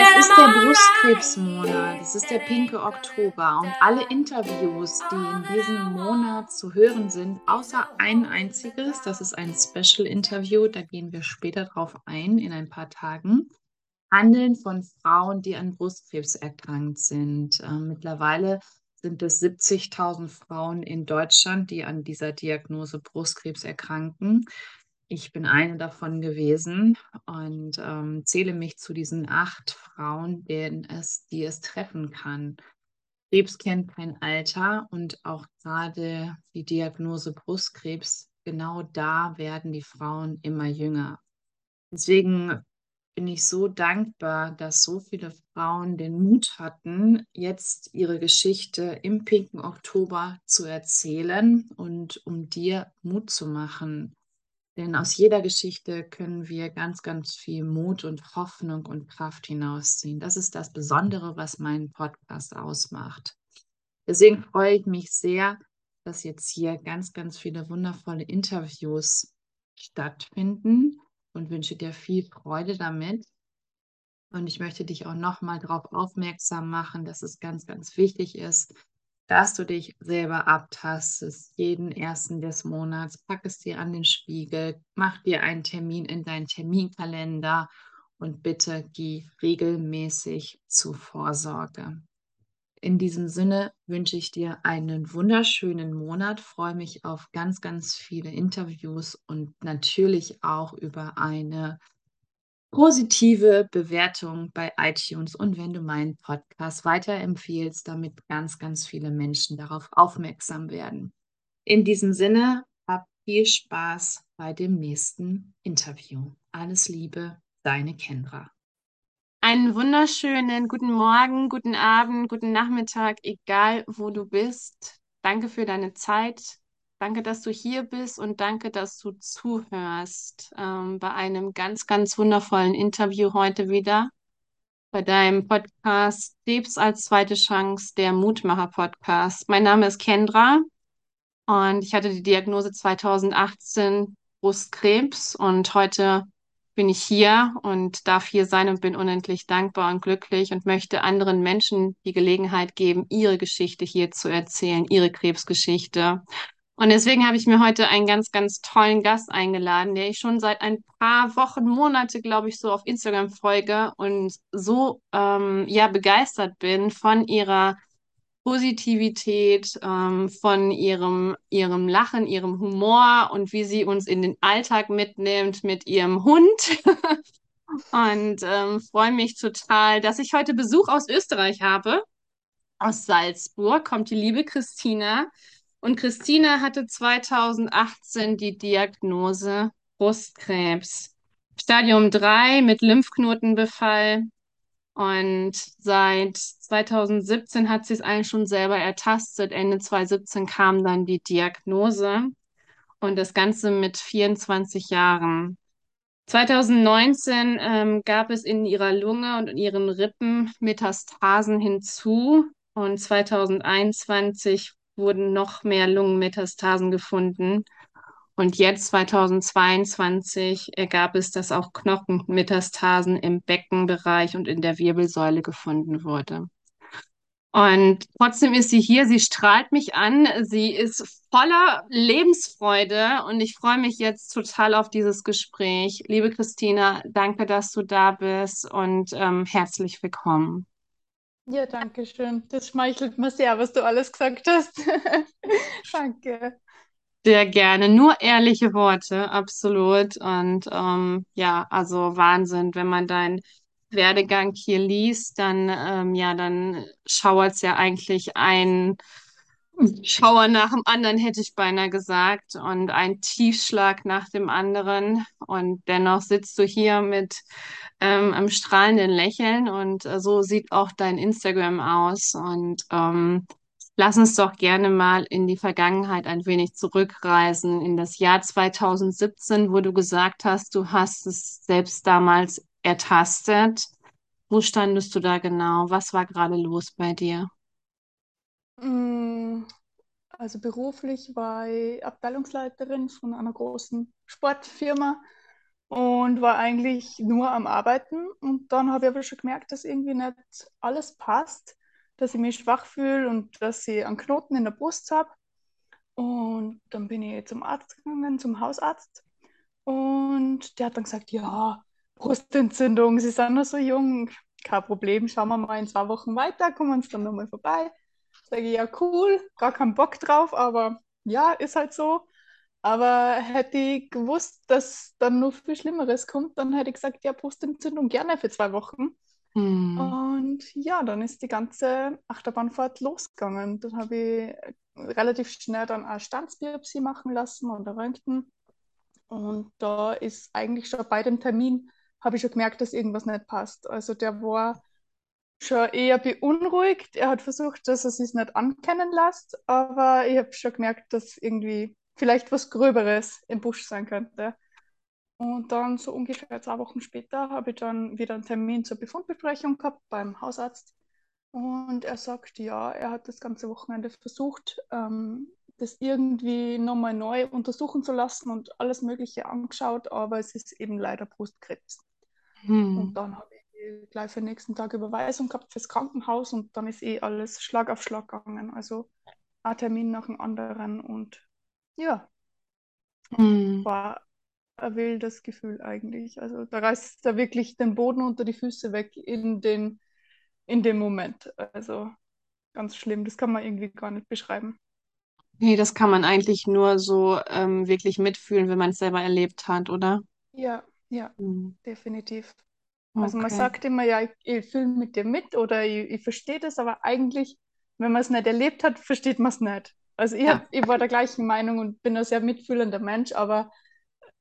Es ist der. Brustkrebsmonat, es ist der pinke Oktober und alle Interviews, die in diesem Monat zu hören sind, außer ein einziges, das ist ein Special-Interview, da gehen wir später drauf ein, in ein paar Tagen, handeln von Frauen, die an Brustkrebs erkrankt sind. Ähm, mittlerweile sind es 70.000 Frauen in Deutschland, die an dieser Diagnose Brustkrebs erkranken. Ich bin eine davon gewesen und ähm, zähle mich zu diesen acht Frauen, denen es, die es treffen kann. Krebs kennt kein Alter und auch gerade die Diagnose Brustkrebs, genau da werden die Frauen immer jünger. Deswegen bin ich so dankbar, dass so viele Frauen den Mut hatten, jetzt ihre Geschichte im pinken Oktober zu erzählen und um dir Mut zu machen. Denn aus jeder Geschichte können wir ganz, ganz viel Mut und Hoffnung und Kraft hinausziehen. Das ist das Besondere, was meinen Podcast ausmacht. Deswegen freue ich mich sehr, dass jetzt hier ganz, ganz viele wundervolle Interviews stattfinden und wünsche dir viel Freude damit. Und ich möchte dich auch nochmal darauf aufmerksam machen, dass es ganz, ganz wichtig ist, dass du dich selber abtastest, jeden ersten des Monats. Pack es dir an den Spiegel, mach dir einen Termin in deinen Terminkalender und bitte geh regelmäßig zur Vorsorge. In diesem Sinne wünsche ich dir einen wunderschönen Monat, freue mich auf ganz, ganz viele Interviews und natürlich auch über eine positive Bewertung bei iTunes und wenn du meinen Podcast weiterempfiehlst, damit ganz, ganz viele Menschen darauf aufmerksam werden. In diesem Sinne, hab viel Spaß bei dem nächsten Interview. Alles Liebe, deine Kendra. Einen wunderschönen guten Morgen, guten Abend, guten Nachmittag, egal wo du bist. Danke für deine Zeit. Danke, dass du hier bist und danke, dass du zuhörst ähm, bei einem ganz, ganz wundervollen Interview heute wieder. Bei deinem Podcast Krebs als zweite Chance, der Mutmacher-Podcast. Mein Name ist Kendra und ich hatte die Diagnose 2018 Brustkrebs und heute bin ich hier und darf hier sein und bin unendlich dankbar und glücklich und möchte anderen Menschen die Gelegenheit geben, ihre Geschichte hier zu erzählen, ihre Krebsgeschichte. Und deswegen habe ich mir heute einen ganz, ganz tollen Gast eingeladen, der ich schon seit ein paar Wochen, Monate, glaube ich, so auf Instagram folge und so ähm, ja begeistert bin von ihrer Positivität, ähm, von ihrem, ihrem Lachen, ihrem Humor und wie sie uns in den Alltag mitnimmt mit ihrem Hund. und ähm, freue mich total, dass ich heute Besuch aus Österreich habe. Aus Salzburg kommt die liebe Christina. Und Christina hatte 2018 die Diagnose Brustkrebs. Stadium 3 mit Lymphknotenbefall. Und seit 2017 hat sie es eigentlich schon selber ertastet. Ende 2017 kam dann die Diagnose und das Ganze mit 24 Jahren. 2019 ähm, gab es in ihrer Lunge und in ihren Rippen Metastasen hinzu und 2021 wurden noch mehr Lungenmetastasen gefunden. Und jetzt 2022 ergab es, dass auch Knochenmetastasen im Beckenbereich und in der Wirbelsäule gefunden wurde. Und trotzdem ist sie hier, sie strahlt mich an, sie ist voller Lebensfreude und ich freue mich jetzt total auf dieses Gespräch. Liebe Christina, danke, dass du da bist und ähm, herzlich willkommen. Ja, danke schön. Das schmeichelt mir sehr, was du alles gesagt hast. Danke. Sehr gerne. Nur ehrliche Worte, absolut. Und ähm, ja, also Wahnsinn, wenn man deinen Werdegang hier liest, dann ähm, ja, dann schauert's ja eigentlich ein Schauer nach dem anderen, hätte ich beinahe gesagt, und ein Tiefschlag nach dem anderen. Und dennoch sitzt du hier mit ähm, einem strahlenden Lächeln und äh, so sieht auch dein Instagram aus. Und ähm, lass uns doch gerne mal in die Vergangenheit ein wenig zurückreisen, in das Jahr 2017, wo du gesagt hast, du hast es selbst damals ertastet. Wo standest du da genau? Was war gerade los bei dir? Mm, Also beruflich war ich Abteilungsleiterin von einer großen Sportfirma und war eigentlich nur am Arbeiten. Und dann habe ich aber schon gemerkt, dass irgendwie nicht alles passt, dass ich mich schwach fühle und dass ich einen Knoten in der Brust habe. Und dann bin ich zum Arzt gegangen, zum Hausarzt. Und der hat dann gesagt, ja, Brustentzündung, Sie sind noch so jung, kein Problem, schauen wir mal in zwei Wochen weiter, kommen uns dann nochmal vorbei. Sage ich, ja, cool, gar keinen Bock drauf, aber ja, ist halt so. Aber hätte ich gewusst, dass dann noch viel Schlimmeres kommt, dann hätte ich gesagt, ja, Brustentzündung gerne für zwei Wochen. Hm. Und ja, dann ist die ganze Achterbahnfahrt losgegangen. Dann habe ich relativ schnell dann eine Standsbiopsie machen lassen und ein Röntgen. Und da ist eigentlich schon bei dem Termin, habe ich schon gemerkt, dass irgendwas nicht passt. Also der war schon eher beunruhigt. Er hat versucht, dass er sich nicht ankennen lässt, aber ich habe schon gemerkt, dass irgendwie vielleicht was Gröberes im Busch sein könnte. Und dann so ungefähr zwei Wochen später habe ich dann wieder einen Termin zur Befundbesprechung gehabt beim Hausarzt. Und er sagt, ja, er hat das ganze Wochenende versucht, ähm, das irgendwie nochmal neu untersuchen zu lassen und alles Mögliche angeschaut, aber es ist eben leider Brustkrebs. Hm. Und dann habe ich gleich für den nächsten Tag Überweisung gehabt fürs Krankenhaus und dann ist eh alles Schlag auf Schlag gegangen. Also ein Termin nach dem anderen und ja, Hm. war ein wildes Gefühl eigentlich. Also da reißt da wirklich den Boden unter die Füße weg in den, in dem Moment. Also ganz schlimm, das kann man irgendwie gar nicht beschreiben. Nee, das kann man eigentlich nur so ähm, wirklich mitfühlen, wenn man es selber erlebt hat, oder? Ja, ja, Hm. definitiv. Also man Okay. sagt immer, ja, ich, ich fühle mit dir mit oder ich, ich verstehe das, aber eigentlich, wenn man es nicht erlebt hat, versteht man es nicht. Also ich, Ja. hab, ich war der gleichen Meinung und bin ein sehr mitfühlender Mensch, aber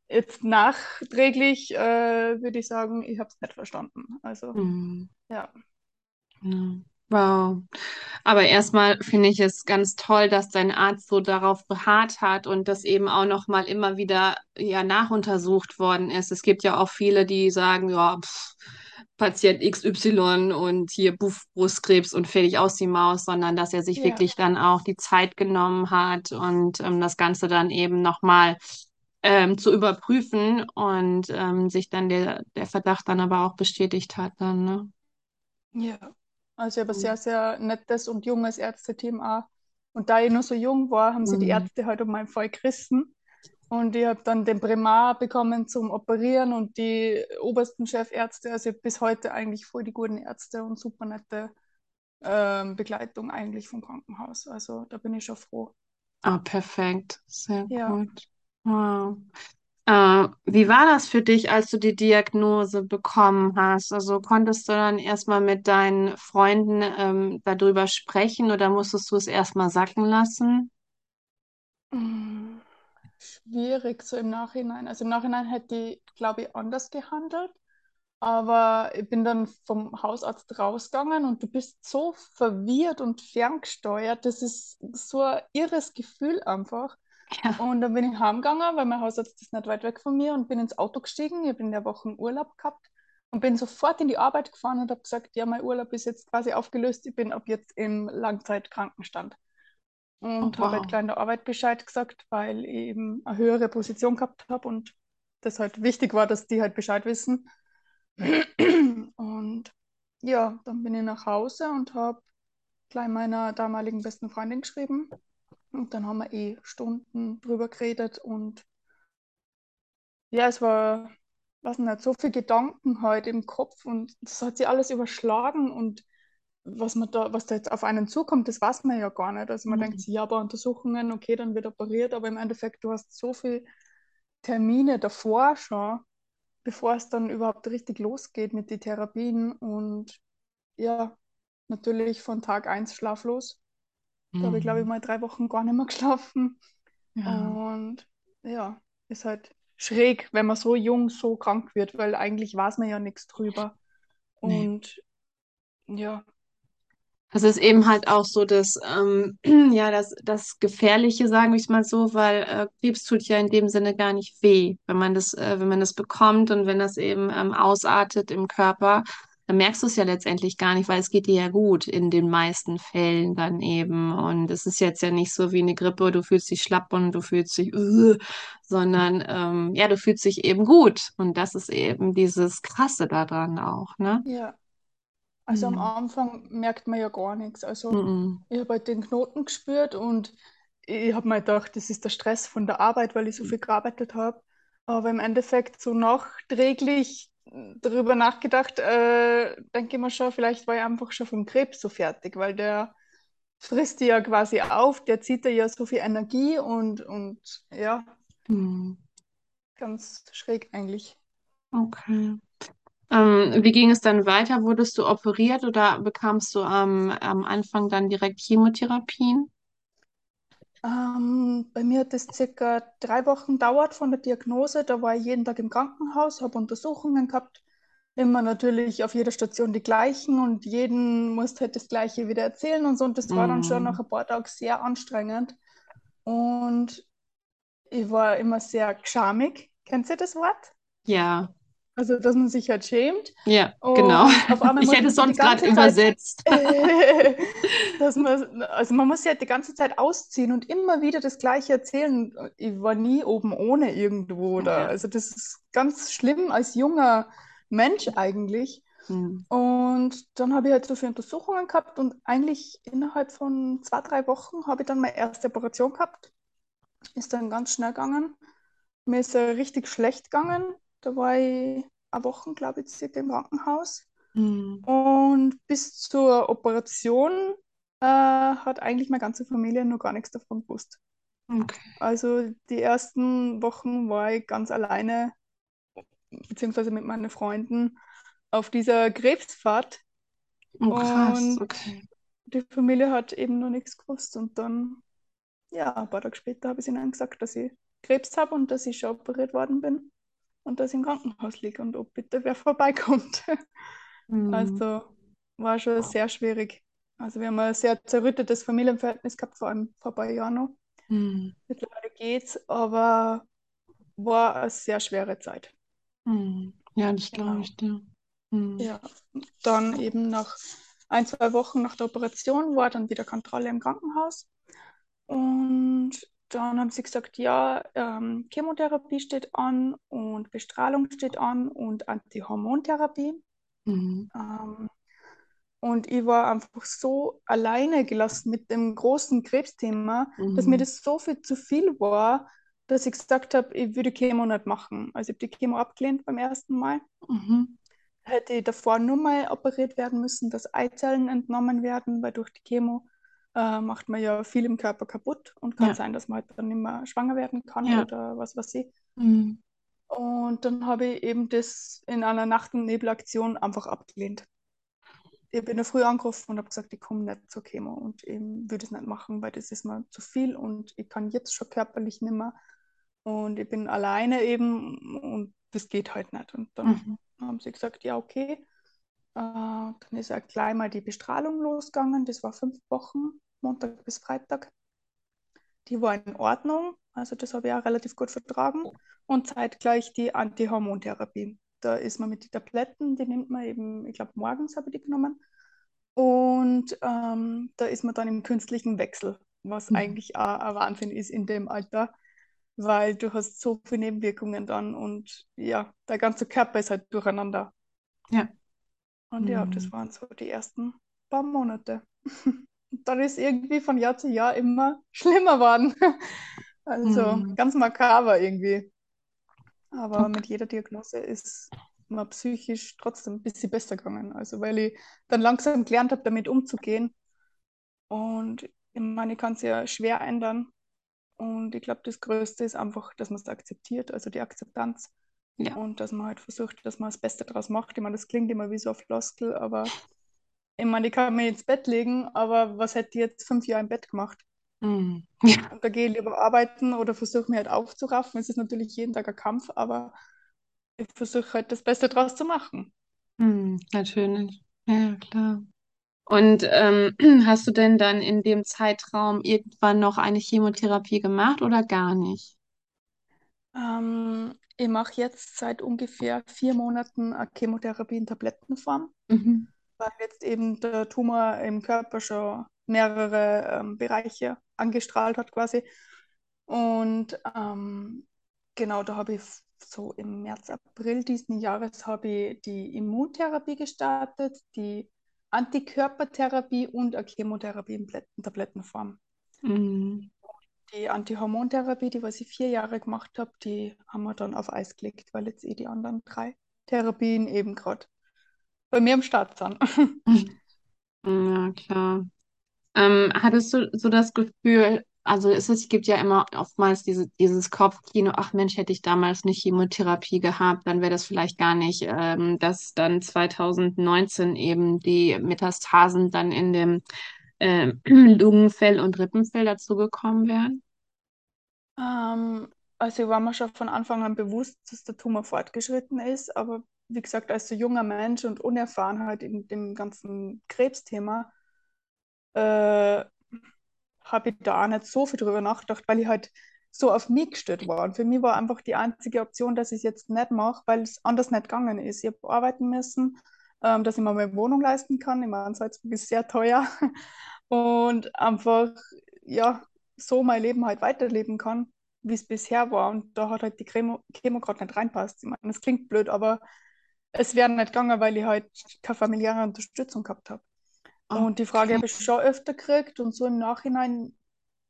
jetzt nachträglich äh, würde ich sagen, ich habe es nicht verstanden. Also Hm. ja, Ja. Wow. Aber erstmal finde ich es ganz toll, dass dein Arzt so darauf beharrt hat und das eben auch noch mal immer wieder ja nachuntersucht worden ist. Es gibt ja auch viele, die sagen, ja, pff, Patient XY und hier Buff, Brustkrebs und fertig aus die Maus, sondern dass er sich ja, wirklich dann auch die Zeit genommen hat und ähm, das Ganze dann eben noch mal ähm, zu überprüfen und ähm, sich dann der, der Verdacht dann aber auch bestätigt hat dann, ne? ja. Also ich habe ein Mhm. sehr, sehr nettes und junges Ärzteteam auch. Und da ich noch so jung war, haben sie die Mhm. Ärzte halt um meinen Fall gerissen. Und ich habe dann den Primar bekommen zum Operieren und die obersten Chefärzte. Also ich bis heute eigentlich voll die guten Ärzte und super nette ähm, Begleitung eigentlich vom Krankenhaus. Also da bin ich schon froh. Ah, perfekt. Sehr Ja. gut. Wow. Äh, wie war das für dich, als du die Diagnose bekommen hast? Also konntest du dann erstmal mit deinen Freunden ähm, darüber sprechen oder musstest du es erstmal sacken lassen? Mm, Schwierig so im Nachhinein. Also im Nachhinein hätte ich, glaube ich, anders gehandelt. Aber ich bin dann vom Hausarzt rausgegangen und du bist so verwirrt und ferngesteuert. Das ist so ein irres Gefühl einfach. Ja. Und dann bin ich heimgegangen, weil mein Hausarzt ist nicht weit weg von mir und bin ins Auto gestiegen. Ich habe in der Woche einen Urlaub gehabt und bin sofort in die Arbeit gefahren und habe gesagt, ja, mein Urlaub ist jetzt quasi aufgelöst. Ich bin ab jetzt im Langzeitkrankenstand. Oh, Und habe halt wow. gleich in der Arbeit Bescheid gesagt, weil ich eben eine höhere Position gehabt habe und das halt wichtig war, dass die halt Bescheid wissen. Und ja, dann bin ich nach Hause und habe gleich meiner damaligen besten Freundin geschrieben. Und dann haben wir eh Stunden drüber geredet und ja, es war, weiß nicht, so viel Gedanken halt im Kopf und das hat sich alles überschlagen und was man da, was da jetzt auf einen zukommt, das weiß man ja gar nicht. Also man denkt Mhm. sich, ja, aber Untersuchungen, okay, dann wird operiert, aber im Endeffekt, du hast so viele Termine davor schon, bevor es dann überhaupt richtig losgeht mit den Therapien und ja, natürlich von Tag eins schlaflos. Da habe ich, glaube ich, Mhm. mal drei Wochen gar nicht mehr geschlafen. Ja. Und ja, ist halt schräg, wenn man so jung so krank wird, weil eigentlich weiß man ja nichts drüber. Nee. Und ja, Das ist eben halt auch so das, ähm, ja, das, das Gefährliche, sagen wir es mal so, weil äh, Krebs tut ja in dem Sinne gar nicht weh, wenn man das, äh, wenn man das bekommt und wenn das eben ähm, ausartet im Körper, dann merkst du es ja letztendlich gar nicht, weil es geht dir ja gut in den meisten Fällen dann eben. Und es ist jetzt ja nicht so wie eine Grippe, du fühlst dich schlapp und du fühlst dich, uh, sondern ähm, ja, du fühlst dich eben gut. Und das ist eben dieses Krasse daran auch, ne? Ja. Also am Mhm. Anfang merkt man ja gar nichts. Also Mhm. ich habe halt den Knoten gespürt und ich habe mir gedacht, das ist der Stress von der Arbeit, weil ich so viel gearbeitet habe. Aber im Endeffekt so nachträglich darüber nachgedacht, äh, denke ich mir schon, vielleicht war ich einfach schon vom Krebs so fertig, weil der frisst die ja quasi auf, der zieht dir ja so viel Energie und, und ja, Mhm. ganz schräg eigentlich. Okay. Ähm, wie ging es dann weiter? Wurdest du operiert oder bekamst du am, am Anfang dann direkt Chemotherapien? Ähm, bei mir hat es circa drei Wochen gedauert von der Diagnose. Da war ich jeden Tag im Krankenhaus, habe Untersuchungen gehabt. Immer natürlich auf jeder Station die gleichen und jeden musste halt das Gleiche wieder erzählen und so. Und das war dann schon Mhm. nach ein paar Tagen sehr anstrengend. Und ich war immer sehr schamig. Kennt ihr das Wort? Ja, Also, dass man sich halt schämt. ja, genau. Und einmal Ich hätte es sonst gerade Zeit übersetzt. dass man, also man muss ja die ganze Zeit ausziehen und immer wieder das Gleiche erzählen. Ich war nie oben ohne irgendwo Ja. also das ist ganz schlimm als junger Mensch eigentlich. Hm. Und dann habe ich halt so viele Untersuchungen gehabt und eigentlich innerhalb von zwei, drei Wochen habe ich dann meine erste Operation gehabt. Ist dann ganz schnell gegangen. Mir ist äh, richtig schlecht gegangen. Da war ich eine Woche, glaube ich, circa im Krankenhaus. Hm. Und bis zur Operation äh, hat eigentlich meine ganze Familie noch gar nichts davon gewusst. Okay. Also die ersten Wochen war ich ganz alleine, beziehungsweise mit meinen Freunden, auf dieser Krebsfahrt. Oh, krass. Und Okay. die Familie hat eben noch nichts gewusst. Und dann, ja, ein paar Tage später habe ich ihnen gesagt, dass ich Krebs habe und dass ich schon operiert worden bin und dass ich im Krankenhaus liege und ob bitte wer vorbeikommt. Hm. Also war schon sehr schwierig. Also wir haben ein sehr zerrüttetes Familienverhältnis gehabt, vor allem vor ein paar Jahren noch. Hm. Mittlerweile geht's, aber war eine sehr schwere Zeit. Hm. Ja, das Genau. glaube ich dir. Hm. Ja, dann eben nach ein, zwei Wochen nach der Operation war dann wieder Kontrolle im Krankenhaus. Und dann haben sie gesagt, ja, ähm, Chemotherapie steht an und Bestrahlung steht an und Antihormontherapie. Hm. Ähm, und ich war einfach so alleine gelassen mit dem großen Krebsthema, dass mir Hm. das so viel zu viel war, dass ich gesagt habe, ich würde Chemo nicht machen. Also ich habe die Chemo abgelehnt beim ersten Mal. Mhm. Hätte ich davor nur mal operiert werden müssen, dass Eizellen entnommen werden, weil durch die Chemo äh, macht man ja viel im Körper kaputt und kann Ja. sein, dass man halt dann nicht mehr schwanger werden kann Ja. oder was weiß ich. Hm. Und dann habe ich eben das in einer Nacht- und Nebelaktion einfach abgelehnt. Ich bin da früh angerufen und habe gesagt, ich komme nicht zur Chemo und ich würde es nicht machen, weil das ist mir zu viel und ich kann jetzt schon körperlich nicht mehr und ich bin alleine eben und das geht halt nicht. Und dann Mhm. haben sie gesagt, ja, okay. Äh, dann ist ja gleich mal die Bestrahlung losgegangen. Das war fünf Wochen, Montag bis Freitag. Die war in Ordnung, also das habe ich auch relativ gut vertragen. Und zeitgleich die Antihormontherapie. Da ist man mit den Tabletten, die nimmt man eben, ich glaube, morgens habe ich die genommen. Und ähm, da ist man dann im künstlichen Wechsel, was Mhm. eigentlich auch ein Wahnsinn ist in dem Alter, weil du hast so viele Nebenwirkungen dann und ja, der ganze Körper ist halt durcheinander. Ja. Und ja, Mhm. das waren so die ersten paar Monate. Dann ist irgendwie von Jahr zu Jahr immer schlimmer geworden. Also Mhm. ganz makaber irgendwie. Aber Okay. mit jeder Diagnose ist mir psychisch trotzdem ein bisschen besser gegangen. Also weil ich dann langsam gelernt habe, damit umzugehen. Und ich meine, ich kann es ja schwer ändern. Und ich glaube, das Größte ist einfach, dass man es akzeptiert, also die Akzeptanz. Ja. Und dass man halt versucht, dass man das Beste daraus macht. Ich meine, das klingt immer wie so ein Floskel, aber ich meine, ich kann mich ins Bett legen, aber was hätte ich jetzt fünf Jahre im Bett gemacht? Hm. Ja. Da gehe ich lieber arbeiten oder versuche mich halt aufzuraffen. Es ist natürlich jeden Tag ein Kampf, aber ich versuche halt das Beste draus zu machen. Hm. Natürlich. Ja, klar. Und ähm, hast du denn dann in dem Zeitraum irgendwann noch eine Chemotherapie gemacht oder gar nicht? Ähm, ich mache jetzt seit ungefähr vier Monaten eine Chemotherapie in Tablettenform, Mhm. Weil jetzt eben der Tumor im Körper schon mehrere ähm, Bereiche angestrahlt hat quasi. Und ähm, genau, da habe ich so im März, April diesen Jahres habe ich die Immuntherapie gestartet, die Antikörpertherapie und eine Chemotherapie in in Tablettenform. Mhm. Die Antihormontherapie, die was ich vier Jahre gemacht habe, die haben wir dann auf Eis gelegt, weil jetzt eh die anderen drei Therapien eben gerade bei mir am Start sind. Ja, klar. Ähm, hattest du so das Gefühl, also es ist, es gibt ja immer oftmals diese, dieses Kopfkino, ach Mensch, hätte ich damals nicht Chemotherapie gehabt, dann wäre das vielleicht gar nicht, ähm, dass dann 2019 eben die Metastasen dann in dem ähm, Lungenfell und Rippenfell dazugekommen wären. Ähm, also ich war mir schon von Anfang an bewusst, dass der Tumor fortgeschritten ist, aber wie gesagt, als so junger Mensch und unerfahren halt in dem ganzen Krebsthema, äh, habe ich da auch nicht so viel drüber nachgedacht, weil ich halt so auf mich gestellt war. Und für mich war einfach die einzige Option, dass ich es jetzt nicht mache, weil es anders nicht gegangen ist. Ich habe arbeiten müssen, ähm, dass ich mir meine Wohnung leisten kann. Ich meine, Salzburg ist sehr teuer. Und einfach, ja, so mein Leben halt weiterleben kann, wie es bisher war. Und da hat halt die Chemo, Chemo gerade nicht reinpasst. Ich meine, das klingt blöd, aber es wäre nicht gegangen, weil ich halt keine familiäre Unterstützung gehabt habe. Und die Frage habe ich schon öfter gekriegt und so im Nachhinein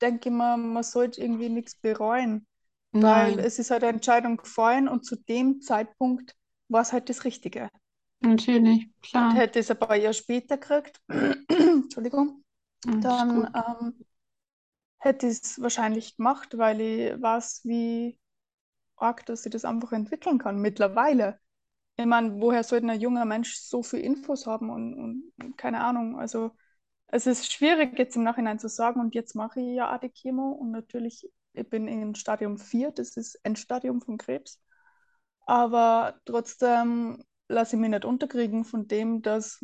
denke ich mir, man sollte irgendwie nichts bereuen, weil Nein, es ist halt eine Entscheidung gefallen und zu dem Zeitpunkt war es halt das Richtige. natürlich, Und klar. hätte ich es ein paar Jahre später gekriegt, Entschuldigung, Alles dann ähm, hätte ich es wahrscheinlich gemacht, weil ich weiß, wie arg, dass ich das einfach entwickeln kann mittlerweile. Ich meine, woher sollte ein junger Mensch so viel Infos haben und, und keine Ahnung. Also es ist schwierig jetzt im Nachhinein zu sagen und jetzt mache ich ja die Chemo und natürlich, ich bin in Stadium 4, das ist Endstadium von Krebs. Aber trotzdem lasse ich mich nicht unterkriegen von dem, dass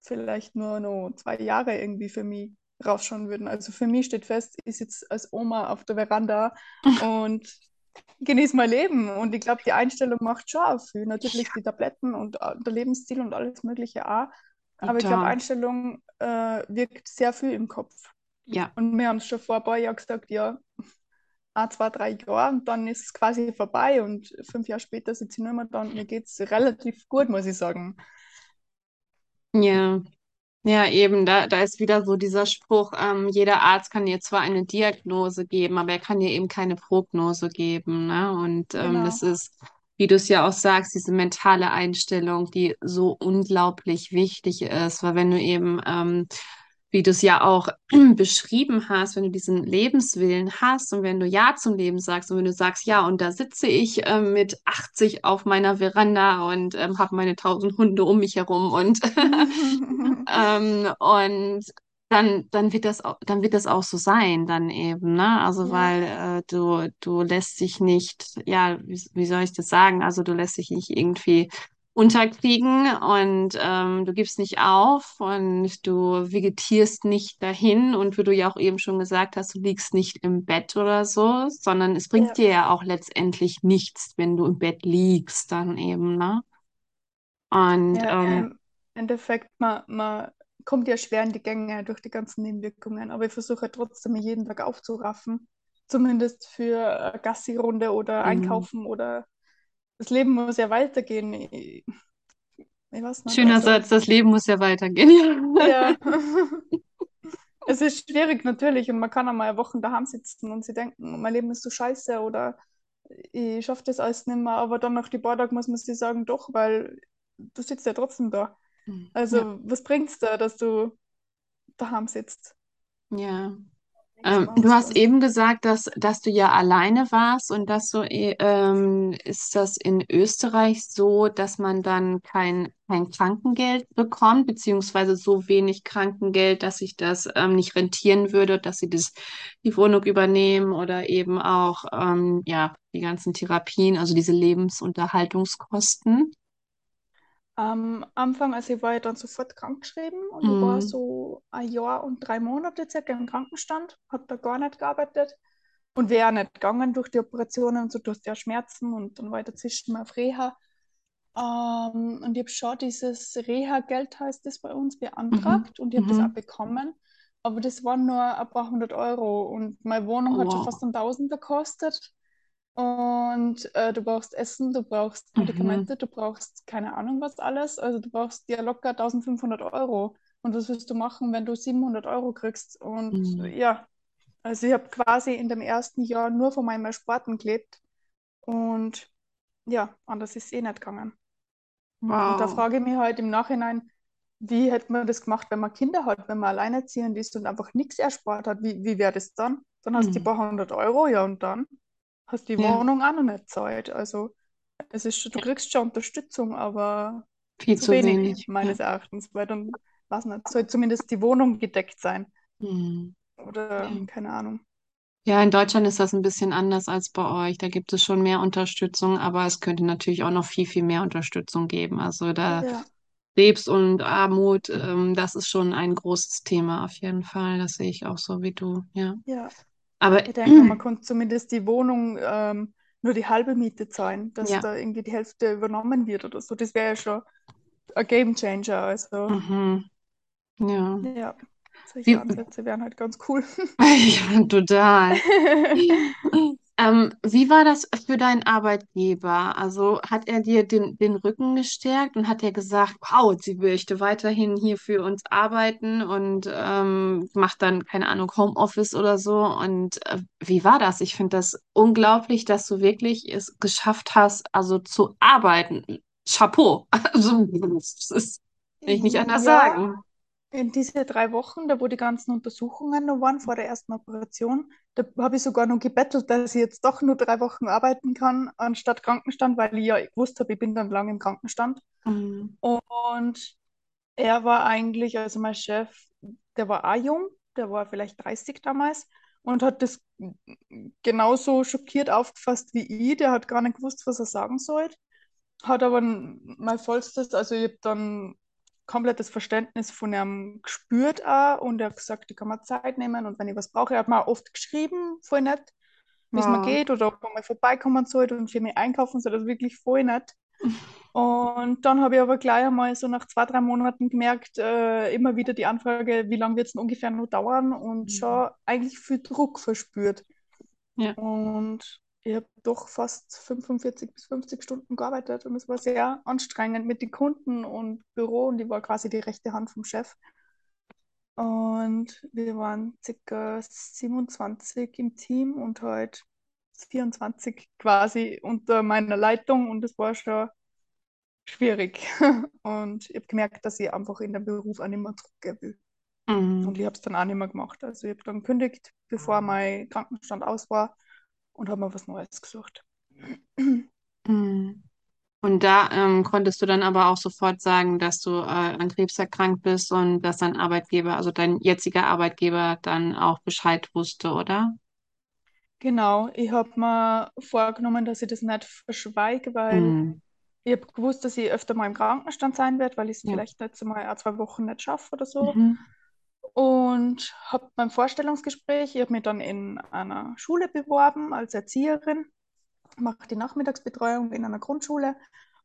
vielleicht nur noch zwei Jahre irgendwie für mich rausschauen würden. Also für mich steht fest, ich sitze als Oma auf der Veranda und genieße mein Leben. Und ich glaube, die Einstellung macht schon viel. Natürlich die Tabletten und äh, der Lebensstil und alles Mögliche auch. Aber ich glaube, Total. Einstellung äh, wirkt sehr viel im Kopf. Ja, Und wir haben es schon vor ein paar Jahren gesagt, ja, ein, zwei, drei Jahre und dann ist es quasi vorbei. Und fünf Jahre später sitze ich nur mehr da und mir geht es relativ gut, muss ich sagen. ja. Ja, eben, da, da ist wieder so dieser Spruch, ähm, jeder Arzt kann dir zwar eine Diagnose geben, aber er kann dir eben keine Prognose geben, ne? Und ähm, das Genau. ist, wie du es ja auch sagst, diese mentale Einstellung, die so unglaublich wichtig ist, weil wenn du eben, ähm, wie du es ja auch beschrieben hast, wenn du diesen Lebenswillen hast und wenn du Ja zum Leben sagst und wenn du sagst, ja, und da sitze ich ähm, mit 80 auf meiner Veranda und ähm, habe meine tausend Hunde um mich herum und ähm, und dann, dann wird das auch, dann wird das auch so sein, dann eben, ne? Also Ja. weil äh, du, du lässt dich nicht, ja, wie, wie soll ich das sagen? Also du lässt dich nicht irgendwie unterkriegen und ähm, du gibst nicht auf und du vegetierst nicht dahin und wie du ja auch eben schon gesagt hast, du liegst nicht im Bett oder so, sondern es bringt Ja. dir ja auch letztendlich nichts, wenn du im Bett liegst, dann eben, ne? Und Ja, ähm, im Endeffekt, man, man kommt ja schwer in die Gänge durch die ganzen Nebenwirkungen, aber ich versuche trotzdem, jeden Tag aufzuraffen. Zumindest für eine Gassi-Runde oder mh. einkaufen oder das Leben muss ja weitergehen. Ich, ich weiß nicht, Schöner also Satz, das Leben muss ja weitergehen. Ja. ja. Es ist schwierig natürlich und man kann einmal Wochen daheim sitzen und sie denken, mein Leben ist so scheiße oder ich schaffe das alles nicht mehr, aber dann nach die paar Tage muss man sich sagen, doch, weil du sitzt ja trotzdem da. Ja, Also, was bringt's da, dass du daheim sitzt? ja. Ähm, du hast eben gesagt, dass, dass du ja alleine warst und dass du, eh, ähm, ist das in Österreich so, dass man dann kein, kein Krankengeld bekommt, beziehungsweise so wenig Krankengeld, dass sich das ähm, nicht rentieren würde, dass sie das, die Wohnung übernehmen oder eben auch ähm, ja, die ganzen Therapien, also diese Lebensunterhaltungskosten. am Anfang, also ich war ja dann sofort krankgeschrieben und ich war Mhm. so ein Jahr und drei Monate circa im Krankenstand, habe da gar nicht gearbeitet. und wäre nicht gegangen durch die Operationen und so, du hast ja Schmerzen und dann war ich dazwischen mal auf Reha. Ähm, und ich habe schon dieses Reha-Geld, heißt das bei uns, beantragt und ich habe das Mhm. auch bekommen. Aber das waren nur ein paar hundert Euro und meine Wohnung hat schon Wow. fast ein Tausender gekostet. Und äh, du brauchst Essen, du brauchst Mhm. Medikamente, du brauchst keine Ahnung was alles. Also du brauchst ja locker 1500 Euro. Und was willst du machen, wenn du 700 Euro kriegst? Und Mhm. ja, also ich habe quasi in dem ersten Jahr nur von meinem Sporten gelebt. Und ja, anders ist es eh nicht gegangen. Und da Wow. frage ich mich halt im Nachhinein, wie hätte man das gemacht, wenn man Kinder hat, wenn man alleinerziehend ist und einfach nichts erspart hat? Wie, wie wäre das dann? Dann hast du die Mhm. paar hundert Euro, ja, und dann hast du die Ja, Wohnung auch noch nicht zahlt. Also es ist du kriegst schon Unterstützung, aber viel zu zu wenig wenig. Meines Erachtens, weil dann, weiß nicht, soll zumindest die Wohnung gedeckt sein. Mhm. Oder Ja. keine Ahnung. Ja, in Deutschland ist das ein bisschen anders als bei euch. Da gibt es schon mehr Unterstützung, aber es könnte natürlich auch noch viel, viel mehr Unterstützung geben. Also da Ja, Krebs und Armut, ähm, das ist schon ein großes Thema auf jeden Fall. Das sehe ich auch so wie du, ja. ja. Aber Ich denke man kann zumindest die Wohnung ähm, nur die halbe Miete zahlen, dass ja, da irgendwie die Hälfte übernommen wird oder so. Das wäre ja schon ein Game Changer. Also mhm. Ja. ja, solche Wie, Ansätze wären halt ganz cool. ja, total. Ähm, wie war das für deinen Arbeitgeber? Also hat er dir den, den Rücken gestärkt und hat er gesagt, wow, sie möchte weiterhin hier für uns arbeiten und ähm, macht dann, keine Ahnung, Homeoffice oder so? Und äh, wie war das? Ich finde das unglaublich, dass du wirklich es geschafft hast, also zu arbeiten. Chapeau. Also, das ist, will ich nicht anders Ja, sagen. In diese drei Wochen, da wo die ganzen Untersuchungen noch waren vor der ersten Operation, da habe ich sogar noch gebettelt, dass ich jetzt doch nur drei Wochen arbeiten kann, anstatt Krankenstand, weil ich ja gewusst habe, ich bin dann lange im Krankenstand. Mhm. Und er war eigentlich, also mein Chef, der war auch jung, der war vielleicht 30 damals und hat das genauso schockiert aufgefasst wie ich. Der hat gar nicht gewusst, was er sagen soll. Hat aber mein vollstes, also ich habe dann komplettes Verständnis von ihm gespürt auch und er hat gesagt, ich kann mir Zeit nehmen und wenn ich was brauche, er hat mir auch oft geschrieben, voll nett, wie es mir Wow. geht oder ob er mal vorbeikommen sollte und für mich einkaufen soll, also wirklich voll nett. Und dann habe ich aber gleich einmal so nach zwei, drei Monaten gemerkt, äh, immer wieder die Anfrage, wie lange wird es denn ungefähr noch dauern und schon eigentlich viel Druck verspürt. Ja. Und ich habe doch fast 45 bis 50 Stunden gearbeitet und es war sehr anstrengend mit den Kunden und Büro und ich war quasi die rechte Hand vom Chef. Und wir waren ca. 27 im Team und halt 24 quasi unter meiner Leitung und es war schon schwierig. Und ich habe gemerkt, dass ich einfach in den Beruf auch nicht mehr zurückgehen will. Und Mhm. ich habe es dann auch nicht mehr gemacht. Also ich habe dann gekündigt, bevor mein Krankenstand aus war und habe mir was Neues gesucht. Mhm. Und da ähm, konntest du dann aber auch sofort sagen, dass du äh, an Krebs erkrankt bist und dass dein Arbeitgeber, also dein jetziger Arbeitgeber, dann auch Bescheid wusste, oder? Genau, ich habe mir vorgenommen, dass ich das nicht verschweige, weil Mhm. ich habe gewusst, dass ich öfter mal im Krankenstand sein werde, weil ich es Ja. vielleicht jetzt mal ein, zwei Wochen nicht schaffe oder so. Mhm. Und habe beim Vorstellungsgespräch, ich habe mich dann in einer Schule beworben als Erzieherin, mache die Nachmittagsbetreuung in einer Grundschule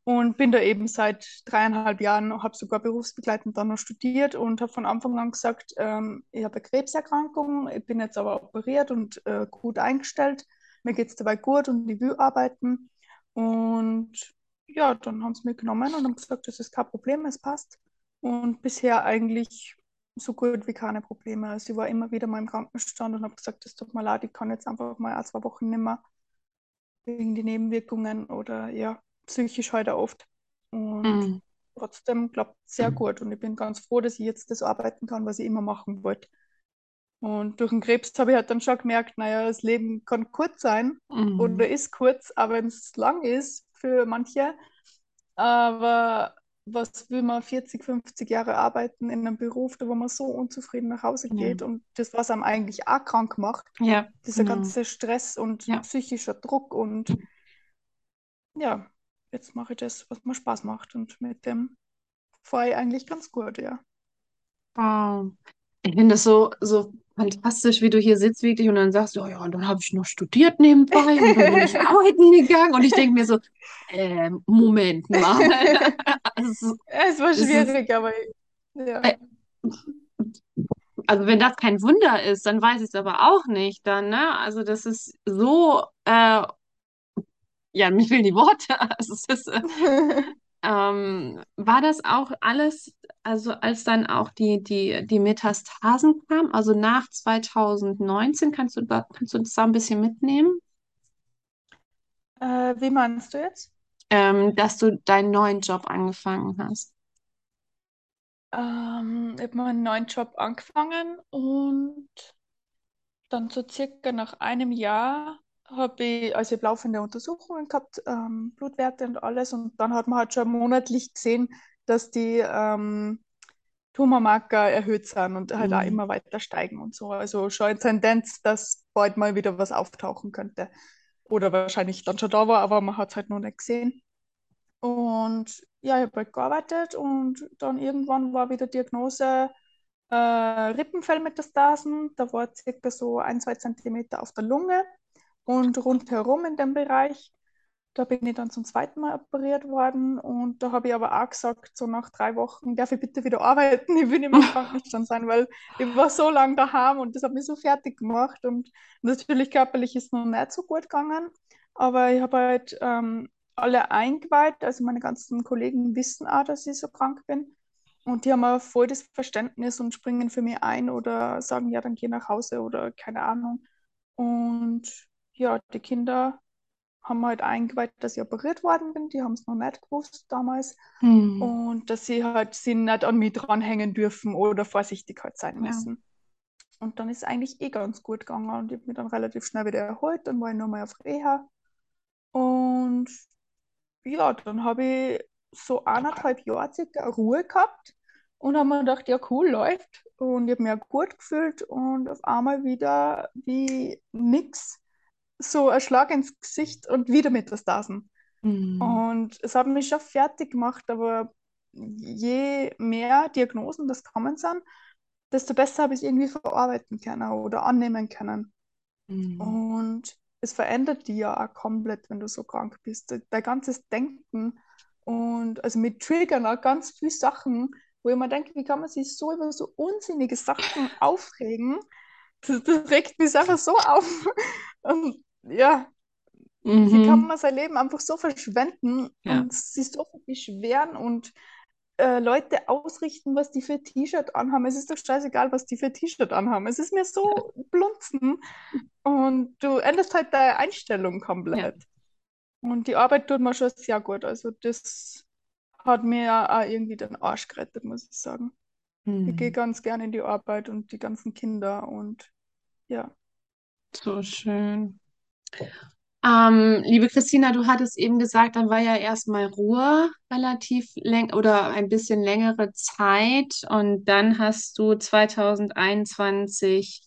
und bin da eben seit dreieinhalb Jahren, habe sogar berufsbegleitend dann noch studiert und habe von Anfang an gesagt, ähm, ich habe eine Krebserkrankung, ich bin jetzt aber operiert und äh, gut eingestellt, mir geht es dabei gut und ich will arbeiten. Und ja, dann haben sie mich genommen und haben gesagt, das ist kein Problem, es passt. Und bisher eigentlich so gut wie keine Probleme. Also ich war immer wieder mal im Krankenstand und habe gesagt, das tut mir leid, ich kann jetzt einfach mal ein, zwei Wochen nicht mehr wegen die Nebenwirkungen oder ja, psychisch heute oft. Und Mhm. trotzdem klappt es sehr gut und ich bin ganz froh, dass ich jetzt das arbeiten kann, was ich immer machen wollte. Und durch den Krebs habe ich halt dann schon gemerkt, naja, das Leben kann kurz sein Mhm. oder ist kurz, auch wenn es lang ist für manche. Aber was will man 40, 50 Jahre arbeiten in einem Beruf, da wo man so unzufrieden nach Hause Ja. geht und das, was einem eigentlich auch krank macht, Ja, dieser genau. ganze Stress und Ja. psychischer Druck und ja, jetzt mache ich das, was mir Spaß macht und mit dem fahre ich eigentlich ganz gut, ja. Wow. Ich finde das so, so fantastisch, wie du hier sitzt wirklich und dann sagst du, oh ja, und dann habe ich noch studiert nebenbei und dann bin ich arbeiten gegangen und ich denke mir so, äh, Moment mal. Also, Es war es ist, schwierig, aber ja. äh, also wenn das kein Wunder ist, dann weiß ich es aber auch nicht dann, ne? Also das ist so, äh, ja, mir fehlen die Worte. Also es ist, äh, ähm, war das auch alles, also als dann auch die, die, die Metastasen kamen, also nach 2019, kannst du, da- kannst du das da ein bisschen mitnehmen? Äh, wie meinst du jetzt? ähm, dass du deinen neuen Job angefangen hast. Ähm, ich habe meinen neuen Job angefangen und dann so circa nach einem Jahr habe ich, also ich laufende Untersuchungen gehabt, ähm, Blutwerte und alles und dann hat man halt schon monatlich gesehen, dass die ähm, Tumormarker erhöht sind und halt auch Mhm. immer weiter steigen und so. Also schon eine Tendenz, dass bald mal wieder was auftauchen könnte. Oder wahrscheinlich dann schon da war, aber man hat es halt noch nicht gesehen. Und ja, ich habe halt gearbeitet und dann irgendwann war wieder Diagnose äh, Rippenfellmetastasen. Da war circa so ein, zwei Zentimeter auf der Lunge und rundherum in dem Bereich. Da bin ich dann zum zweiten Mal operiert worden. Und da habe ich aber auch gesagt, so nach drei Wochen darf ich bitte wieder arbeiten, ich will nicht mehr Krankenstand sein, weil ich war so lange daheim und das hat mich so fertig gemacht. Und natürlich körperlich ist es noch nicht so gut gegangen, aber ich habe halt ähm, alle eingeweiht, also meine ganzen Kollegen wissen auch, dass ich so krank bin. Und die haben auch voll das Verständnis und springen für mich ein oder sagen, ja, dann geh nach Hause oder keine Ahnung. Und ja, die Kinder haben halt eingeweiht, dass ich operiert worden bin. Die haben es noch nicht gewusst damals. Hm. Und dass sie halt sie nicht an mich dranhängen dürfen oder vorsichtig halt sein Ja. müssen. Und dann ist es eigentlich eh ganz gut gegangen und ich habe mich dann relativ schnell wieder erholt. Dann war ich nochmal auf Reha. Und ja, dann habe ich so eineinhalb Jahre circa Ruhe gehabt und habe mir gedacht, ja cool, läuft. Und ich habe mich auch gut gefühlt und auf einmal wieder wie nix, so ein Schlag ins Gesicht und wieder Metastasen. Hm. Und es hat mich schon fertig gemacht, aber je mehr Diagnosen das kommen sind, desto besser habe ich es irgendwie verarbeiten können oder annehmen können. Hm. Und es verändert dich ja auch komplett, wenn du so krank bist. Dein ganzes Denken und also mit Triggern auch ganz viele Sachen, wo ich mir denke, wie kann man sich so über so unsinnige Sachen aufregen? Das, das regt mich einfach so auf. Und ja, wie kann Mhm. man sein Leben einfach so verschwenden Ja. und sich so beschweren und äh, Leute ausrichten, was die für T-Shirt anhaben. Es ist doch scheißegal, was die für T-Shirt anhaben. Es ist mir so blunzen und du änderst halt deine Einstellung Ja. komplett. Und die Arbeit tut mir schon sehr gut. Also das hat mir auch irgendwie den Arsch gerettet, muss ich sagen. Ich gehe Hm. ganz gerne in die Arbeit und die ganzen Kinder und ja. So schön. Ähm, liebe Christina, du hattest eben gesagt, dann war ja erstmal Ruhe relativ läng oder ein bisschen längere Zeit und dann hast du 2021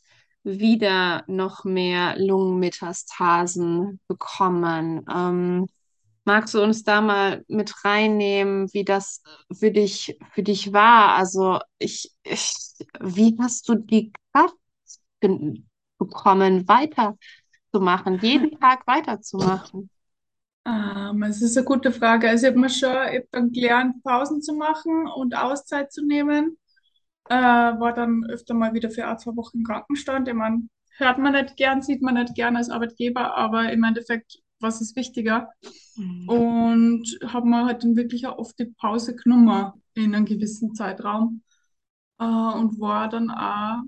wieder noch mehr Lungenmetastasen bekommen. Ähm, magst du uns da mal mit reinnehmen, wie das für dich, für dich war? Also ich, ich, wie hast du die Kraft gen- bekommen, weiterzumachen, jeden Tag weiterzumachen? Ähm, es ist eine gute Frage. Also ich habe mir schon, ich hab dann gelernt, Pausen zu machen und Auszeit zu nehmen. Äh, war dann öfter mal wieder für ein, zwei Wochen im Krankenstand. Ich meine, hört man nicht gern, sieht man nicht gern als Arbeitgeber, aber im Endeffekt, was ist wichtiger? Mhm. Und habe mir halt dann wirklich auch oft die Pause genommen in einem gewissen Zeitraum. Äh, und war dann auch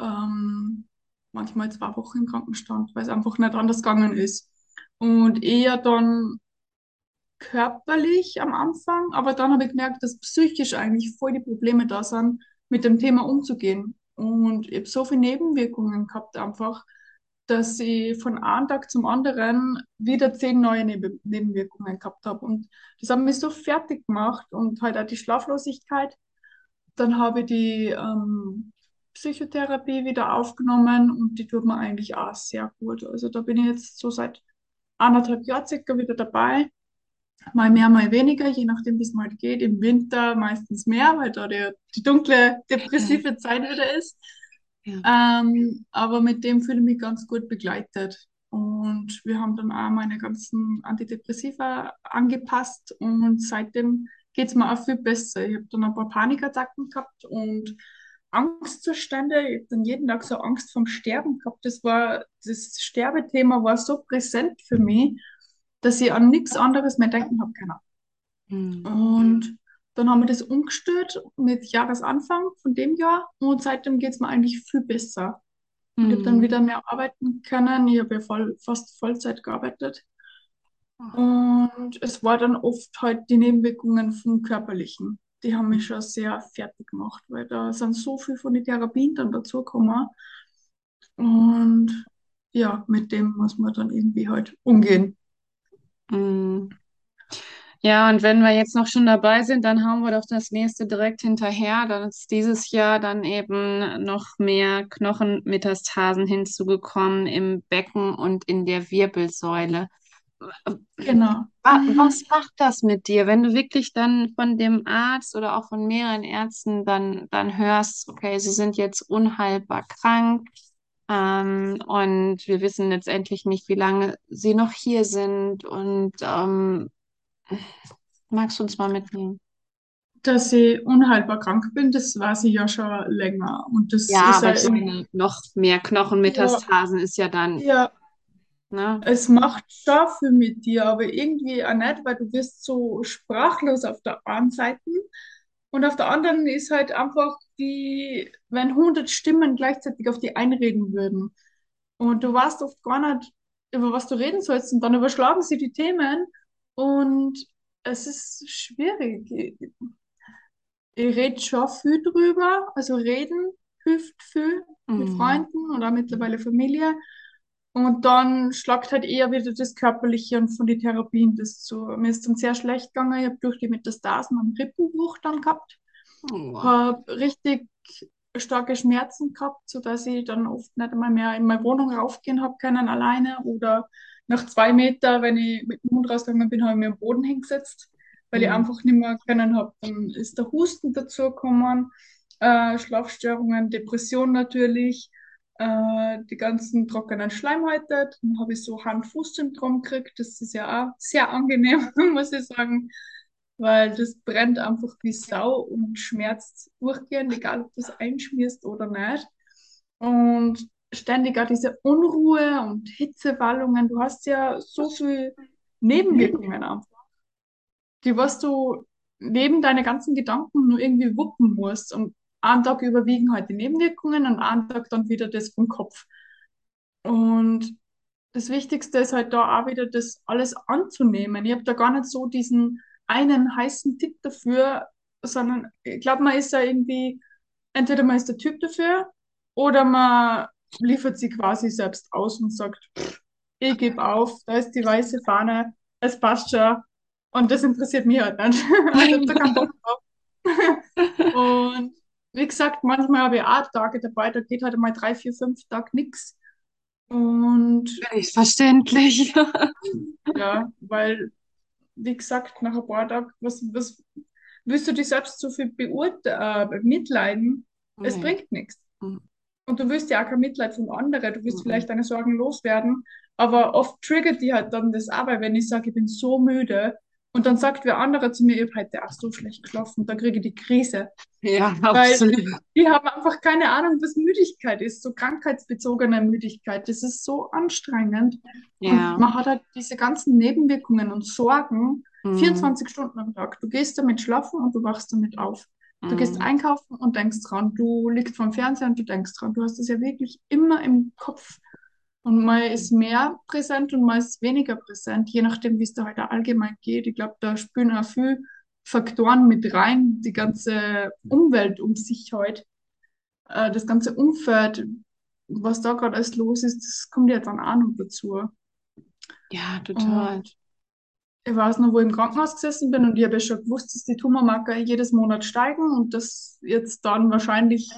ähm, manchmal zwei Wochen im Krankenstand, weil es einfach nicht anders gegangen ist. Und eher dann körperlich am Anfang, aber dann habe ich gemerkt, dass psychisch eigentlich voll die Probleme da sind, mit dem Thema umzugehen. Und ich habe so viele Nebenwirkungen gehabt einfach, dass ich von einem Tag zum anderen wieder zehn neue Neben Nebenwirkungen gehabt habe. Und das hat mich so fertig gemacht und halt auch die Schlaflosigkeit. Dann habe ich die ähm, Psychotherapie wieder aufgenommen und die tut mir eigentlich auch sehr gut. Also da bin ich jetzt so seit anderthalb Jahren circa wieder dabei. Mal mehr, mal weniger, je nachdem, wie es mal geht. Im Winter meistens mehr, weil da der, die dunkle, depressive Zeit wieder ist. Ähm, aber mit dem fühle ich mich ganz gut begleitet. Und wir haben dann auch meine ganzen Antidepressiva angepasst und seitdem geht es mir auch viel besser. Ich habe dann ein paar Panikattacken gehabt und Angstzustände. Ich habe dann jeden Tag so Angst vom Sterben gehabt. Das war, das Sterbethema war so präsent für mich, dass ich an nichts anderes mehr denken habe können. Mhm. Und dann haben wir das umgestellt mit Jahresanfang von dem Jahr und seitdem geht es mir eigentlich viel besser. Ich habe dann Mhm. wieder mehr arbeiten können. Ich habe ja voll, fast Vollzeit gearbeitet. Und es war dann oft halt die Nebenwirkungen vom Körperlichen. Die haben mich schon sehr fertig gemacht, weil da sind so viel von den Therapien dann dazugekommen. Und ja, mit dem muss man dann irgendwie halt umgehen. Mhm. Ja, und wenn wir jetzt noch schon dabei sind, dann hauen wir doch das nächste direkt hinterher. Dann ist dieses Jahr dann eben noch mehr Knochenmetastasen hinzugekommen im Becken und in der Wirbelsäule. Genau. Wa- Was macht das mit dir, wenn du wirklich dann von dem Arzt oder auch von mehreren Ärzten dann, dann hörst, okay, sie sind jetzt unheilbar krank, ähm, und wir wissen letztendlich nicht, wie lange sie noch hier sind und ähm, magst du uns mal mitnehmen? Dass ich unheilbar krank bin, das weiß ich ja schon länger. Und das Ja, ist aber ja meine, noch mehr Knochenmetastasen ist ja dann, ja, ne? es macht schon viel mit dir, aber irgendwie auch nicht, weil du wirst so sprachlos auf der einen Seite und auf der anderen ist halt einfach wie, wenn hundert Stimmen gleichzeitig auf die einreden würden. Und du weißt oft gar nicht, über was du reden sollst und dann überschlagen sie die Themen und es ist schwierig. Ich, ich rede schon viel drüber, also reden hilft viel mit Mhm. Freunden oder mittlerweile Familie. Und dann schlagt halt eher wieder das Körperliche und von den Therapien das zu. Mir ist dann sehr schlecht gegangen. Ich habe durch die Metastasen einen Rippenbruch dann gehabt. Oh. Habe richtig starke Schmerzen gehabt, sodass ich dann oft nicht einmal mehr in meine Wohnung raufgehen habe können alleine. Oder nach zwei Meter, wenn ich mit dem Hund rausgegangen bin, habe ich mir am Boden hingesetzt, weil ich Mhm. einfach nicht mehr können habe. Dann ist der Husten dazugekommen, äh, Schlafstörungen, Depression natürlich äh, die ganzen trockenen Schleimhäute. Dann habe ich so Hand-Fuß-Syndrom gekriegt. Das ist ja auch sehr angenehm, muss ich sagen, weil das brennt einfach wie Sau und schmerzt durchgehend, egal ob du es einschmierst oder nicht. Und ständig auch diese Unruhe und Hitzewallungen. Du hast ja so viele Nebenwirkungen einfach, die was du neben deine ganzen Gedanken nur irgendwie wuppen musst. Und einen Tag überwiegen halt die Nebenwirkungen und einen Tag dann wieder das vom Kopf. Und das Wichtigste ist halt da auch wieder das alles anzunehmen. Ich habe da gar nicht so diesen einen heißen Tipp dafür, sondern ich glaube, man ist da irgendwie, entweder man ist der Typ dafür oder man liefert sie quasi selbst aus und sagt, ich gebe auf, da ist die weiße Fahne, es passt schon. Und das interessiert mich halt nicht. Also ich habe da keinen Bock drauf. Und wie gesagt, manchmal habe ich auch Tage dabei, da geht halt mal drei, vier, fünf Tage nichts. Und Völlig verständlich. ja, weil, wie gesagt, nach ein paar Tagen, was, was willst du dich selbst so viel beurt äh, mitleiden? Es Nee. bringt nichts. Mhm. Und du willst ja auch kein Mitleid von anderen, du willst Mhm. vielleicht deine Sorgen loswerden, aber oft triggert die halt dann das weil wenn ich sage, ich bin so müde und dann sagt wer andere zu mir, ich habe heute auch so schlecht geschlafen, dann kriege ich die Krise. Ja, Weil absolut. die haben einfach keine Ahnung, was Müdigkeit ist, so krankheitsbezogene Müdigkeit. Das ist so anstrengend. Ja. Und man hat halt diese ganzen Nebenwirkungen und Sorgen Mhm. 24 Stunden am Tag. Du gehst damit schlafen und du wachst damit auf. Du gehst Mhm. einkaufen und denkst dran. Du liegst vorm Fernseher und du denkst dran. Du hast es ja wirklich immer im Kopf. Und mal ist mehr präsent und mal ist weniger präsent, je nachdem, wie es da halt allgemein geht. Ich glaube, da spielen auch viele Faktoren mit rein. Die ganze Umwelt um sich halt, äh, das ganze Umfeld, was da gerade alles los ist, das kommt ja dann auch noch dazu. Ja, total. Und ich weiß noch, wo ich im Krankenhaus gesessen bin und ich habe ja schon gewusst, dass die Tumormarker jedes Monat steigen und dass jetzt dann wahrscheinlich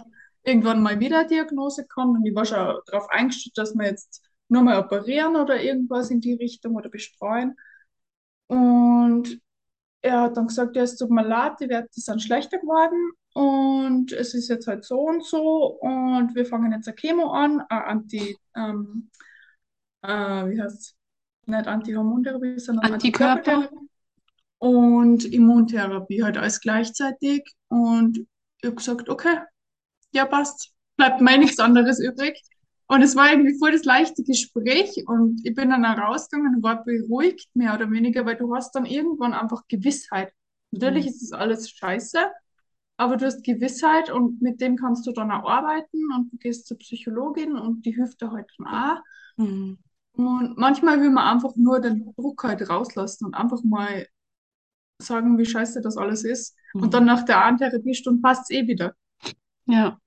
irgendwann mal wieder eine Diagnose kommt. Und ich war schon darauf eingestellt, dass wir jetzt nur mal operieren oder irgendwas in die Richtung oder bestreuen. Und er hat dann gesagt, ja, es tut mir leid, die Werte sind schlechter geworden, und es ist jetzt halt so und so und wir fangen jetzt eine Chemo an, eine Anti, ähm, äh, wie heißt Nicht Antihormontherapie, sondern Antikörper? Antikörpertherapie und Immuntherapie halt alles gleichzeitig. Und ich habe gesagt, okay, ja passt, bleibt mir nichts anderes übrig. Und es war irgendwie voll das leichte Gespräch und ich bin dann rausgegangen und war beruhigt, mehr oder weniger, weil du hast dann irgendwann einfach Gewissheit. Natürlich Mhm. ist das alles scheiße, aber du hast Gewissheit und mit dem kannst du dann auch arbeiten und du gehst zur Psychologin und die hilft dir halt dann auch. Mhm. Und manchmal will man einfach nur den Druck halt rauslassen und einfach mal sagen, wie scheiße das alles ist. Und dann nach der einen Therapiestunde passt es eh wieder. Ja.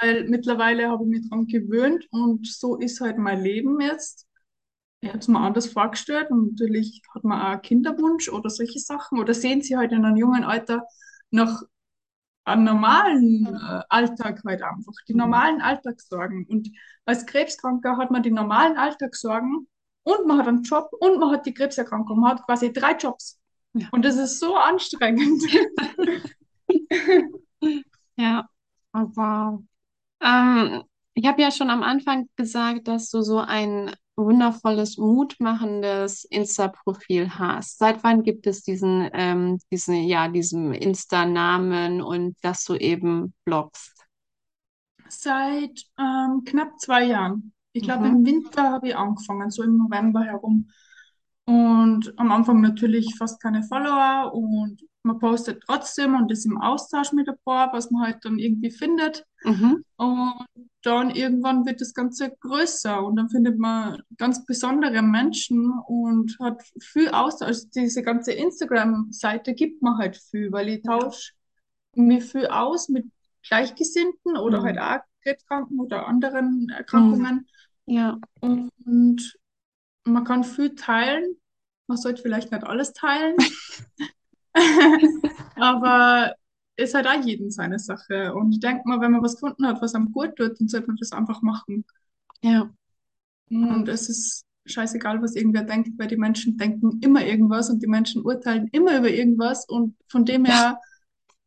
Weil mittlerweile habe ich mich dran gewöhnt und so ist halt mein Leben jetzt. Ich habe es mir anders vorgestellt und natürlich hat man auch Kinderwunsch oder solche Sachen oder sehen sie halt in einem jungen Alter noch einen normalen äh, Alltag halt einfach, die normalen Alltagssorgen. Und als Krebskranker hat man die normalen Alltagssorgen und man hat einen Job und man hat die Krebserkrankung. Man hat quasi drei Jobs. Ja. Und das ist so anstrengend. Ja, wow. Ähm, ich habe ja schon am Anfang gesagt, dass du so ein wundervolles, mutmachendes Insta-Profil hast. Seit wann gibt es diesen, ähm, diesen, ja, diesen Insta-Namen und dass du eben bloggst? Seit ähm, knapp zwei Jahren. Ich glaube, Mhm. im Winter habe ich angefangen, so im November herum. Und am Anfang natürlich fast keine Follower und man postet trotzdem und ist im Austausch mit ein paar, was man halt dann irgendwie findet. Mhm. Und dann irgendwann wird das Ganze größer und dann findet man ganz besondere Menschen und hat viel Austausch. Also diese ganze Instagram-Seite gibt mir halt viel, weil ich tausche mich viel aus mit Gleichgesinnten oder Mhm. halt auch Krebskranken oder anderen Erkrankungen. Ja, Und man kann viel teilen. Man sollte vielleicht nicht alles teilen. Aber ist halt auch jedem seine Sache. Und ich denke mal, wenn man was gefunden hat, was einem gut tut, dann sollte man das einfach machen. ja, Und es ist scheißegal, was irgendwer denkt, weil die Menschen denken immer irgendwas und die Menschen urteilen immer über irgendwas. Und von dem her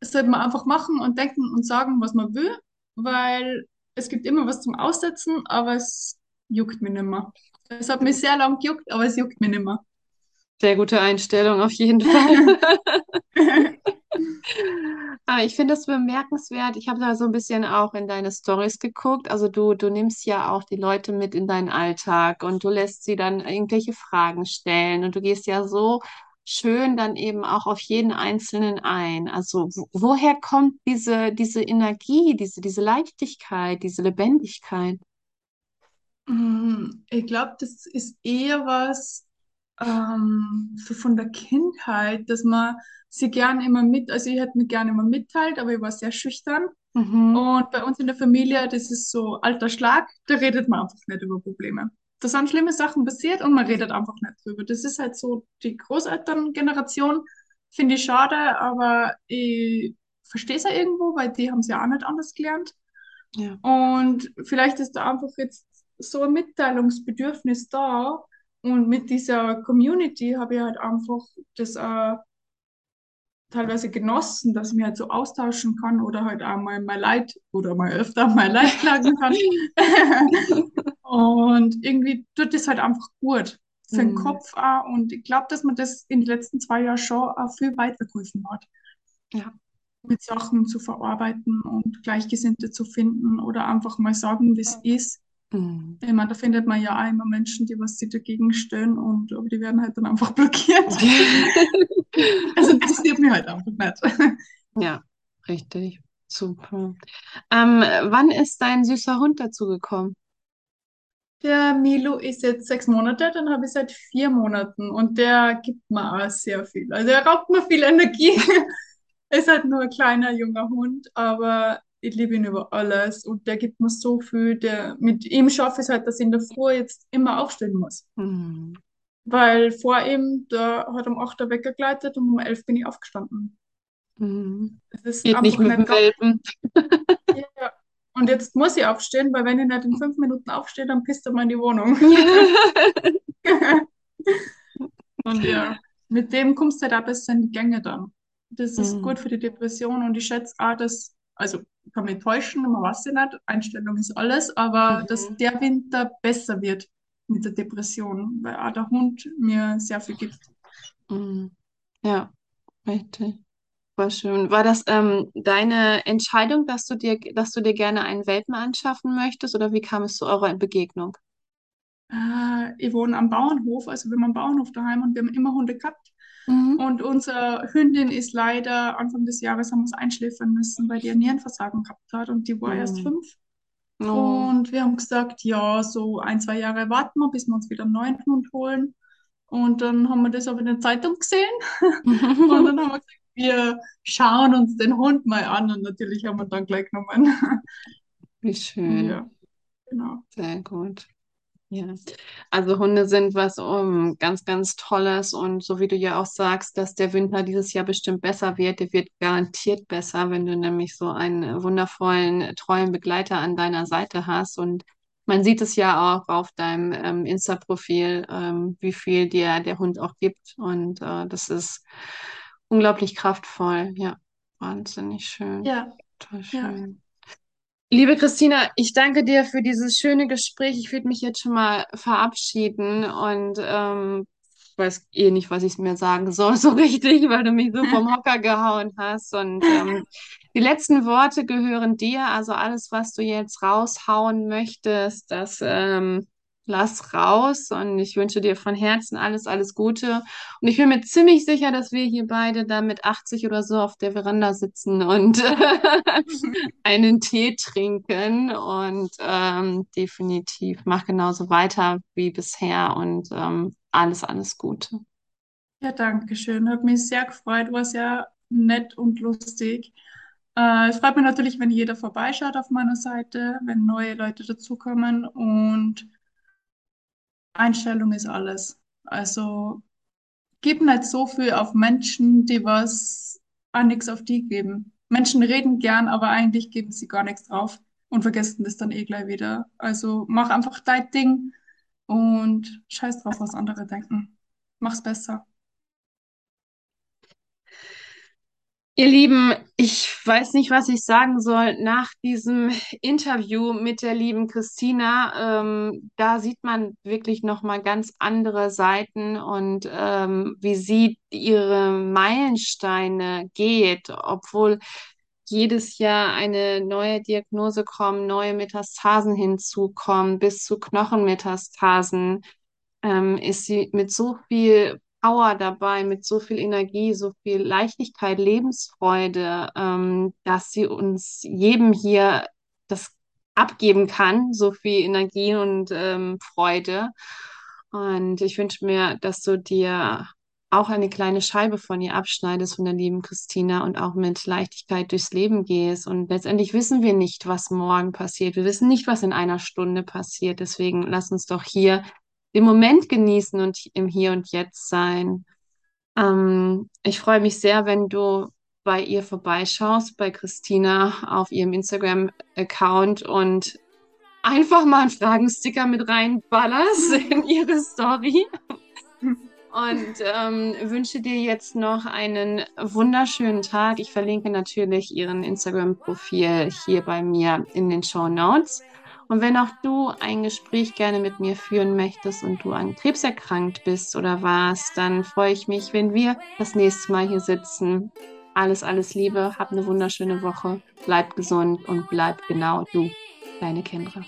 sollte man einfach machen und denken und sagen, was man will, weil es gibt immer was zum Aussetzen, aber es juckt mich nicht mehr. Es hat mich sehr lang gejuckt, aber es juckt mich nicht mehr. Sehr gute Einstellung auf jeden Fall. Aber ich finde es bemerkenswert. Ich habe da so ein bisschen auch in deine Stories geguckt. Also du, du nimmst ja auch die Leute mit in deinen Alltag und du lässt sie dann irgendwelche Fragen stellen und du gehst ja so schön dann eben auch auf jeden Einzelnen ein. Also wo, woher kommt diese, diese Energie, diese, diese Leichtigkeit, diese Lebendigkeit? Mm, Ich glaube, das ist eher was ähm, so von der Kindheit, dass man sie gerne immer mit, also ich hätte mich gerne immer mitteilt, aber ich war sehr schüchtern. Mhm. Und bei uns in der Familie, das ist so alter Schlag, da redet man einfach nicht über Probleme. Da sind schlimme Sachen passiert und man redet einfach nicht drüber. Das ist halt so die Großelterngeneration, finde ich schade, aber ich verstehe es ja irgendwo, weil die haben es ja auch nicht anders gelernt. Ja. Und vielleicht ist da einfach jetzt so ein Mitteilungsbedürfnis da. Und mit dieser Community habe ich halt einfach das äh, teilweise genossen, dass ich mich halt so austauschen kann oder halt auch mal mein Leid oder mal öfter mein Leid klagen kann. Und irgendwie tut das halt einfach gut für den Mhm. Kopf auch. Und ich glaube, dass man das in den letzten zwei Jahren schon auch viel weitergeholfen hat. Ja. Mit Sachen zu verarbeiten und Gleichgesinnte zu finden oder einfach mal sagen, wie es ist. Mhm. Ich meine, da findet man ja auch immer Menschen, die was sich dagegen stellen und aber die werden halt dann einfach blockiert. Also interessiert mich halt einfach nicht. Ja, richtig. Super. Ähm, wann ist dein süßer Hund dazu gekommen? Der Milo ist jetzt sechs Monate, dann habe ich seit vier Monaten und der gibt mir auch sehr viel. Also er raubt mir viel Energie. Ist halt nur ein kleiner, junger Hund, aber ich liebe ihn über alles und der gibt mir so viel. Der, mit ihm schaffe ich es halt, dass ich in der Früh jetzt immer aufstehen muss. Mhm. Weil vor ihm, da hat um 8 Uhr Wecker geleitet und um 11 bin ich aufgestanden. Mhm. Es ist Geht nicht mit dem Welpen. Ja. Und jetzt muss ich aufstehen, weil wenn ich nicht in fünf Minuten aufstehe, dann pisst er mal in die Wohnung. Und ja, mit dem kommst du halt auch besser in die Gänge dann. Das ist Mhm. gut für die Depression und ich schätze auch, dass Also ich kann mich täuschen, man weiß ja nicht, Einstellung ist alles, aber Mhm. dass der Winter besser wird mit der Depression, weil auch der Hund mir sehr viel gibt. Mhm. Ja, richtig. Voll schön. War das ähm, deine Entscheidung, dass du dir, dass du dir gerne einen Welpen anschaffen möchtest, oder wie kam es zu eurer Begegnung? Äh, ich wohne am Bauernhof, also wir haben einen Bauernhof daheim und wir haben immer Hunde gehabt. Mhm. Und unsere Hündin ist leider Anfang des Jahres haben wir sie einschläfern müssen, weil die ein Nierenversagen gehabt hat und die war erst Mhm. fünf. Oh. Und wir haben gesagt, ja, so ein, zwei Jahre warten wir, bis wir uns wieder einen neuen Hund holen. Und dann haben wir das aber in der Zeitung gesehen und dann haben wir gesagt, wir schauen uns den Hund mal an und natürlich haben wir dann gleich genommen. Wie schön. Ja, genau. Sehr gut. Ja, also Hunde sind was um, ganz, ganz Tolles und so wie du ja auch sagst, dass der Winter dieses Jahr bestimmt besser wird, der wird garantiert besser, wenn du nämlich so einen wundervollen, treuen Begleiter an deiner Seite hast und man sieht es ja auch auf deinem ähm, Insta-Profil, ähm, wie viel dir der Hund auch gibt und äh, das ist unglaublich kraftvoll. Ja, wahnsinnig schön. Ja, Total ja. Liebe Christina, ich danke dir für dieses schöne Gespräch. Ich würde mich jetzt schon mal verabschieden und ähm, weiß eh nicht, was ich mir sagen soll, so richtig, weil du mich so vom Hocker gehauen hast. Und ähm, die letzten Worte gehören dir. Also alles, was du jetzt raushauen möchtest, das ähm, lass raus. Und ich wünsche dir von Herzen alles, alles Gute. Und ich bin mir ziemlich sicher, dass wir hier beide da mit 80 oder so auf der Veranda sitzen und einen Tee trinken und ähm, definitiv mach genauso weiter wie bisher und ähm, alles, alles Gute. Ja, danke schön. Hat mich sehr gefreut, war sehr nett und lustig. Äh, es freut mich natürlich, wenn jeder vorbeischaut auf meiner Seite, wenn neue Leute dazukommen und Einstellung ist alles. Also gib nicht so viel auf Menschen, die was auch nichts auf die geben. Menschen reden gern, aber eigentlich geben sie gar nichts drauf und vergessen das dann eh gleich wieder. Also mach einfach dein Ding und scheiß drauf, was andere denken. Mach's besser. Ihr Lieben, ich weiß nicht, was ich sagen soll nach diesem Interview mit der lieben Christina. Ähm, da sieht man wirklich noch mal ganz andere Seiten und ähm, wie sie ihre Meilensteine geht, obwohl jedes Jahr eine neue Diagnose kommt, neue Metastasen hinzukommen, bis zu Knochenmetastasen, ähm, ist sie mit so viel Power dabei, mit so viel Energie, so viel Leichtigkeit, Lebensfreude, ähm, dass sie uns jedem hier das abgeben kann, so viel Energie und ähm, Freude. Und ich wünsche mir, dass du dir auch eine kleine Scheibe von ihr abschneidest, von der lieben Christina, und auch mit Leichtigkeit durchs Leben gehst. Und letztendlich wissen wir nicht, was morgen passiert. Wir wissen nicht, was in einer Stunde passiert. Deswegen lass uns doch hier den Moment genießen und im Hier und Jetzt sein. Ähm, ich freue mich sehr, wenn du bei ihr vorbeischaust, bei Christina auf ihrem Instagram-Account und einfach mal einen Fragensticker mit reinballerst in ihre Story. Und ähm, wünsche dir jetzt noch einen wunderschönen Tag. Ich verlinke natürlich ihren Instagram-Profil hier bei mir in den Show Notes. Und wenn auch du ein Gespräch gerne mit mir führen möchtest und du an Krebs erkrankt bist oder warst, dann freue ich mich, wenn wir das nächste Mal hier sitzen. Alles, alles Liebe, hab eine wunderschöne Woche, bleib gesund und bleib genau du, deine Kendra.